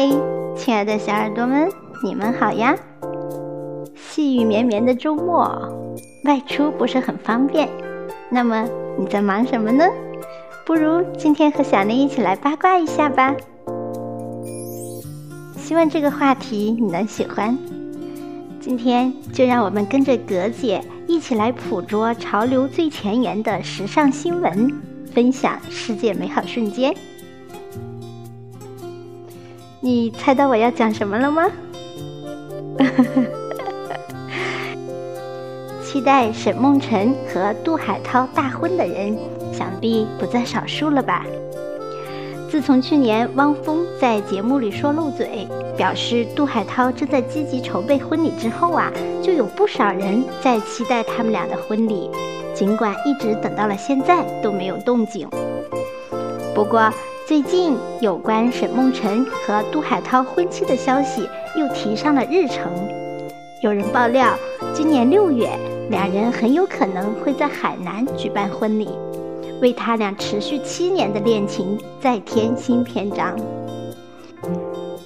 嗨，亲爱的小耳朵们，你们好呀！细雨绵绵的周末，外出不是很方便。那么你在忙什么呢？不如今天和小林一起来八卦一下吧。希望这个话题你能喜欢。今天就让我们跟着葛姐一起来捕捉潮流最前沿的时尚新闻，分享世界美好瞬间。你猜到我要讲什么了吗？期待沈梦辰和杜海涛大婚的人，想必不在少数了吧？自从去年汪峰在节目里说漏嘴，表示杜海涛正在积极筹备婚礼之后啊，就有不少人在期待他们俩的婚礼，尽管一直等到了现在都没有动静。不过，最近有关沈梦辰和杜海涛婚期的消息又提上了日程。有人爆料，今年六月，两人很有可能会在海南举办婚礼，为他俩持续七年的恋情再添新篇章。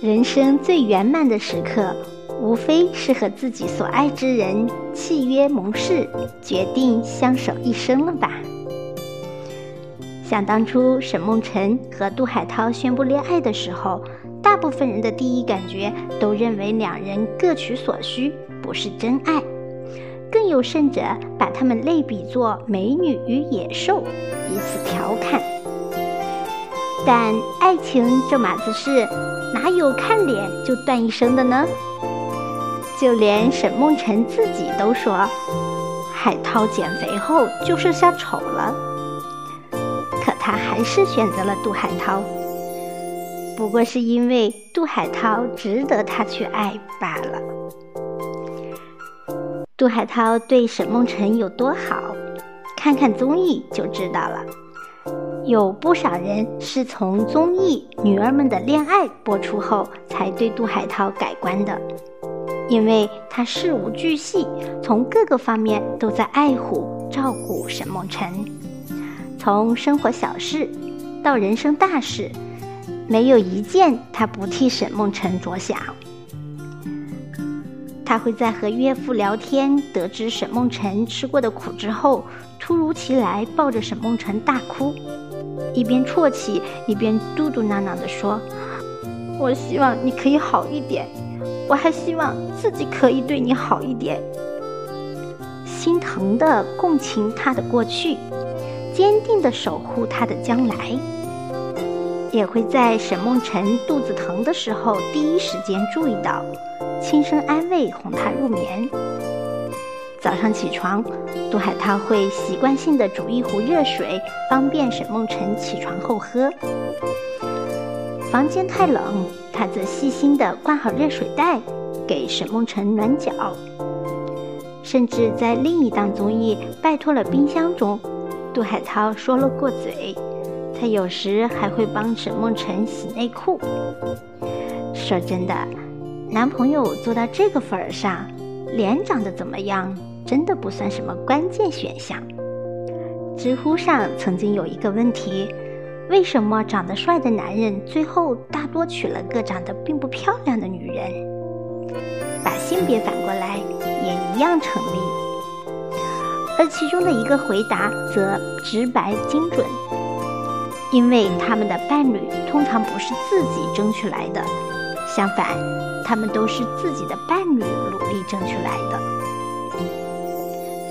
人生最圆满的时刻，无非是和自己所爱之人契约盟誓，决定相守一生了吧。想当初，沈梦辰和杜海涛宣布恋爱的时候，大部分人的第一感觉都认为两人各取所需，不是真爱。更有甚者，把他们类比作美女与野兽，以此调侃。但爱情这码子事，哪有看脸就断一生的呢？就连沈梦辰自己都说，海涛减肥后就剩下丑了。还是选择了杜海涛，不过是因为杜海涛值得他去爱罢了。杜海涛对沈梦辰有多好，看看综艺就知道了。有不少人是从综艺《女儿们的恋爱》播出后才对杜海涛改观的，因为他事无巨细，从各个方面都在爱护照顾沈梦辰。从生活小事到人生大事，没有一件他不替沈梦辰着想。他会在和岳父聊天，得知沈梦辰吃过的苦之后，突如其来抱着沈梦辰大哭，一边啜泣一边嘟嘟囔囔地说：“我希望你可以好一点，我还希望自己可以对你好一点。”心疼的共情他的过去。坚定地守护他的将来，也会在沈梦辰肚子疼的时候第一时间注意到，轻声安慰哄他入眠。早上起床，杜海涛会习惯性地煮一壶热水，方便沈梦辰起床后喝。房间太冷，他则细心地关好热水袋，给沈梦辰暖脚。甚至在另一档综艺拜托了冰箱中。杜海涛说了过嘴，他有时还会帮沈梦辰洗内裤。说真的，男朋友做到这个份儿上，脸长得怎么样真的不算什么关键选项。知乎上曾经有一个问题：为什么长得帅的男人最后大多娶了个长得并不漂亮的女人？把性别反过来，也一样成立。而其中的一个回答则直白精准，因为他们的伴侣通常不是自己争取来的，相反，他们都是自己的伴侣努力争取来的。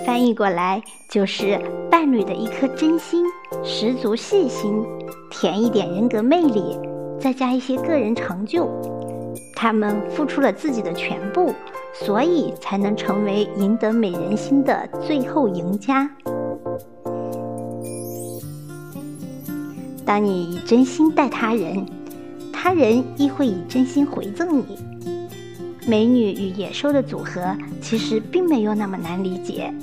翻译过来就是伴侣的一颗真心，十足细心，甜一点人格魅力，再加一些个人成就，他们付出了自己的全部。所以才能成为赢得美人心的最后赢家。当你以真心待他人，他人亦会以真心回赠你。美女与野兽的组合其实并没有那么难理解。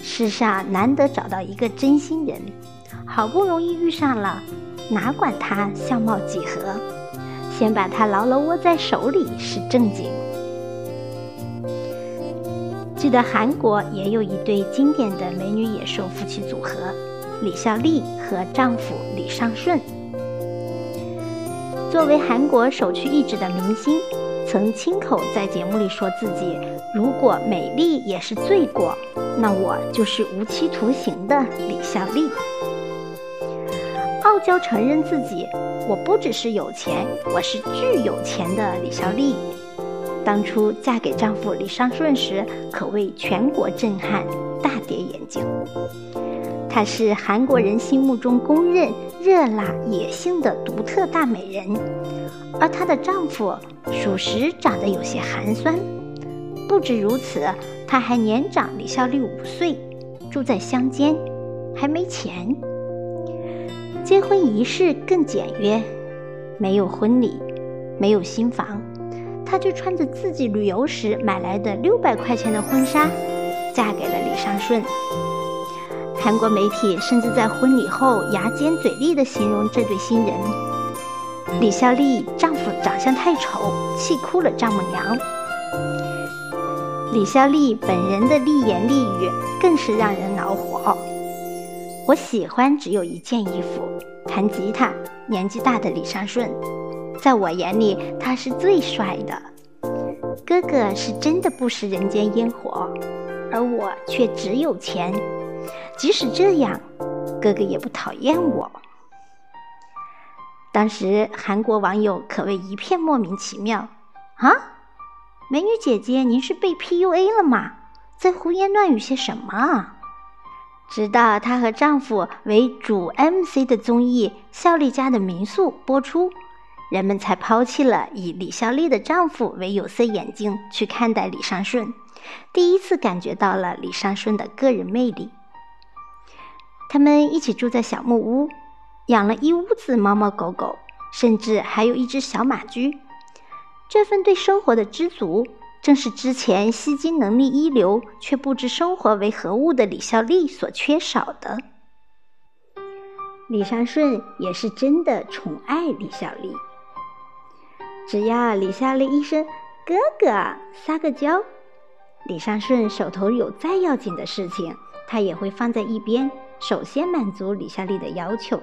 世上难得找到一个真心人，好不容易遇上了，哪管他相貌几何，先把他牢牢握在手里是正经。记得韩国也有一对经典的美女野兽夫妻组合，李孝利和丈夫李尚顺。作为韩国首屈一指的明星，曾亲口在节目里说自己：“如果美丽也是罪过，那我就是无期徒刑的李孝利。”傲娇承认自己：“我不只是有钱，我是巨有钱的李孝利。”当初嫁给丈夫李尚顺时，可谓全国震撼，大跌眼镜。她是韩国人心目中公认热辣野性的独特大美人，而她的丈夫属实长得有些寒酸。不止如此，他还年长李孝利五岁，住在乡间，还没钱。结婚仪式更简约，没有婚礼，没有新房。她就穿着自己旅游时买来的六百块钱的婚纱，嫁给了李尚顺。韩国媒体甚至在婚礼后牙尖嘴利地形容这对新人：李孝利丈夫长相太丑，气哭了丈母娘。李孝利本人的厉言厉语更是让人恼火。我喜欢只有一件衣服，弹吉他，年纪大的李尚顺。在我眼里，他是最帅的。哥哥是真的不食人间烟火，而我却只有钱。即使这样，哥哥也不讨厌我。当时韩国网友可谓一片莫名其妙：“啊，美女姐姐，您是被 PUA 了吗？在胡言乱语些什么？”直到她和丈夫为主 MC 的综艺《笑丽家的民宿》播出。人们才抛弃了以李孝利的丈夫为有色眼镜去看待李尚顺，第一次感觉到了李尚顺的个人魅力。他们一起住在小木屋，养了一屋子猫猫狗狗，甚至还有一只小马驹。这份对生活的知足，正是之前吸金能力一流却不知生活为何物的李孝利所缺少的。李尚顺也是真的宠爱李孝利。只要李孝利一声“哥哥”，撒个娇，李尚顺手头有再要紧的事情，他也会放在一边，首先满足李孝利的要求。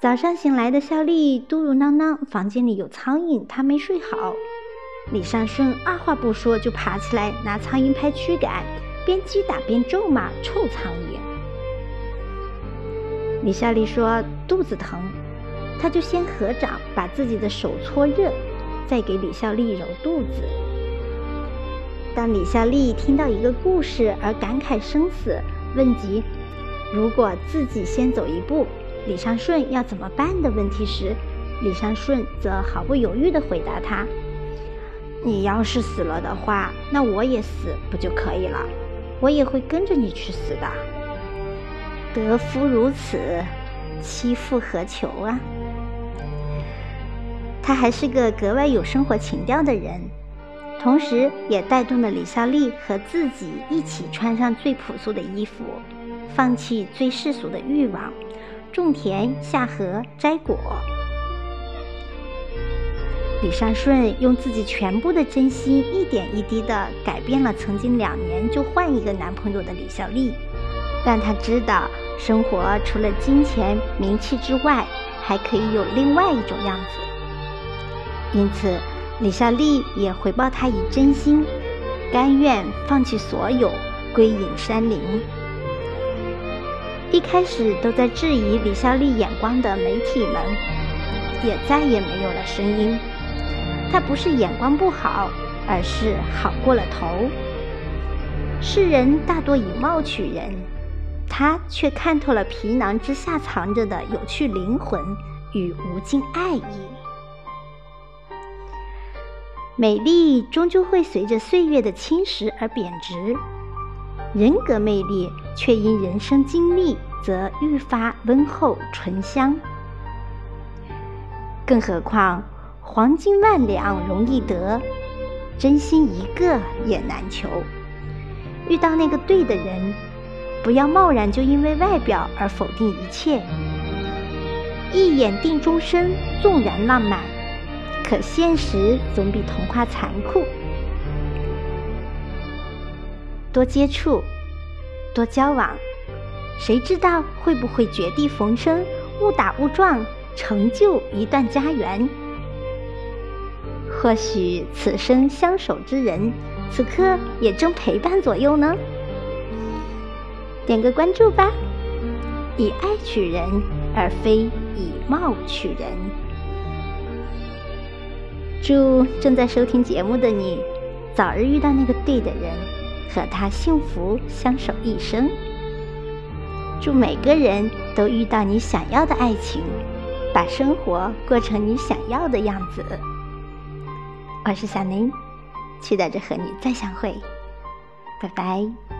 早上醒来的孝利嘟嘟囔囔，房间里有苍蝇，他没睡好。李尚顺二话不说就爬起来拿苍蝇拍驱赶，边击打边咒骂臭苍蝇。李孝利说肚子疼。他就先合掌，把自己的手搓热，再给李孝利揉肚子。当李孝利听到一个故事而感慨生死，问及如果自己先走一步，李尚顺要怎么办的问题时，李尚顺则毫不犹豫地回答他：“你要是死了的话，那我也死不就可以了？我也会跟着你去死的。得夫如此，妻复何求啊？”他还是个格外有生活情调的人，同时也带动了李孝利和自己一起穿上最朴素的衣服，放弃最世俗的欲望，种田、下河、摘果。李尚顺用自己全部的真心，一点一滴地改变了曾经两年就换一个男朋友的李孝利，让他知道生活除了金钱、名气之外，还可以有另外一种样子。因此，李孝利也回报他以真心，甘愿放弃所有，归隐山林。一开始都在质疑李孝利眼光的媒体们，也再也没有了声音。他不是眼光不好，而是好过了头。世人大多以貌取人，他却看透了皮囊之下藏着的有趣灵魂与无尽爱意。美丽终究会随着岁月的侵蚀而贬值，人格魅力却因人生经历则愈发温厚醇香。更何况，黄金万两容易得，真心一个也难求。遇到那个对的人，不要贸然就因为外表而否定一切。一眼定终身，纵然浪漫。可现实总比童话残酷。多接触，多交往，谁知道会不会绝地逢生，误打误撞，成就一段佳缘。或许此生相守之人，此刻也正陪伴左右呢。点个关注吧，以爱取人，而非以貌取人。祝正在收听节目的你，早日遇到那个对的人，和他幸福相守一生。祝每个人都遇到你想要的爱情，把生活过成你想要的样子。我是小宁，期待着和你再相会，拜拜。